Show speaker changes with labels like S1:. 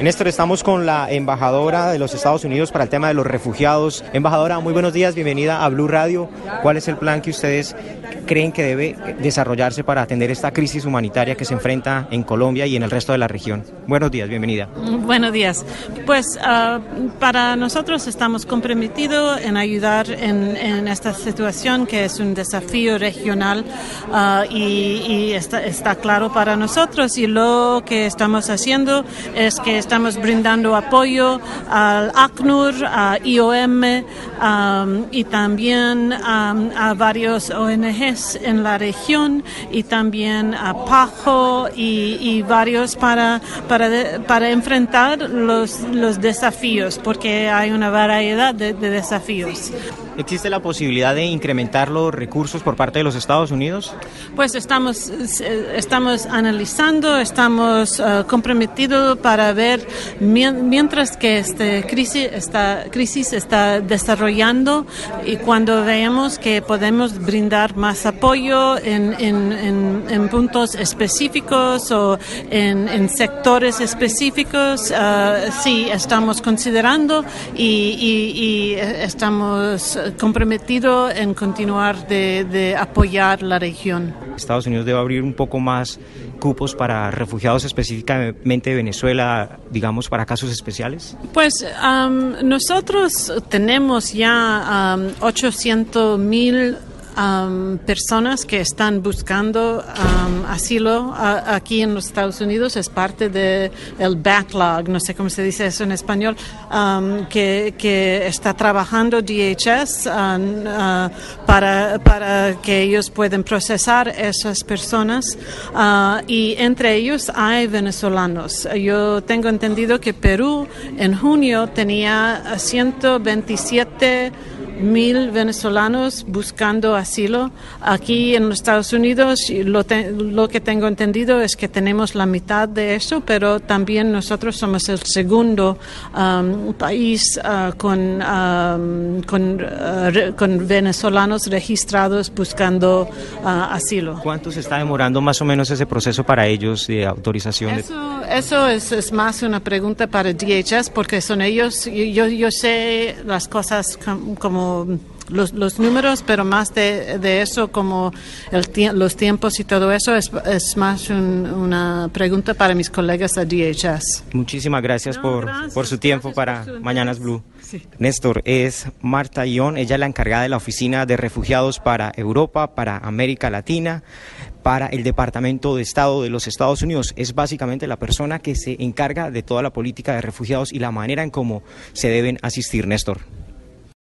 S1: Néstor, estamos con la embajadora de los Estados Unidos para el tema de los refugiados. Embajadora, muy buenos días. Bienvenida a Blue Radio. ¿Cuál es el plan que ustedes creen que debe desarrollarse para atender esta crisis humanitaria que se enfrenta en Colombia y en el resto de la región? Buenos días, bienvenida.
S2: Buenos días. Pues uh, para nosotros estamos comprometidos en ayudar en, esta situación que es un desafío regional uh, y, está, claro para nosotros y lo que estamos haciendo es que estamos brindando apoyo al ACNUR, a IOM y también a varios ONGs en la región y también a PAJO y, y varios para, para, para enfrentar los, los, desafíos, porque hay una variedad de, de desafíos.
S1: ¿Existe la posibilidad de incrementar los recursos por parte de los Estados Unidos?
S2: Pues estamos, estamos analizando, estamos uh, comprometidos para ver, mientras que esta crisis está, crisis está desarrollando y cuando veamos que podemos brindar más apoyo en, en, en, en puntos específicos o en, sectores específicos, uh, sí, estamos considerando y, y, y estamos comprometido en continuar de, de, apoyar la región.
S1: Estados Unidos debe abrir un poco más cupos para refugiados específicamente de Venezuela, digamos, para casos especiales?
S2: Pues um, nosotros tenemos ya um, 800 mil Um, personas que están buscando um, asilo aquí en los Estados Unidos es parte del el backlog, no sé cómo se dice eso en español, um, que, que, está trabajando DHS uh, para, para que ellos puedan procesar esas personas uh, y entre ellos hay venezolanos. Yo tengo entendido que Perú en junio tenía 127 mil venezolanos buscando asilo. Aquí en los Estados Unidos lo, te, lo, que tengo entendido es que tenemos la mitad de eso, pero también nosotros somos el segundo um, país uh, con, um, con, uh, con, venezolanos registrados buscando uh, asilo.
S1: ¿Cuánto se está demorando más o menos ese proceso para ellos de autorización?
S2: Eso, eso es, es, más una pregunta para DHS porque son ellos, yo, yo sé las cosas como los, los, números, pero más de, de eso, como el, los tiempos y todo eso, es, es más un, una pregunta para mis colegas de DHS.
S1: Muchísimas gracias, no, por, gracias por, su tiempo para su Mañanas Blue. Sí. Néstor, es Marta Ión, ella es la encargada de la Oficina de Refugiados para Europa, para América Latina, para el Departamento de Estado de los Estados Unidos. Es básicamente la persona que se encarga de toda la política de refugiados y la manera en cómo se deben asistir, Néstor.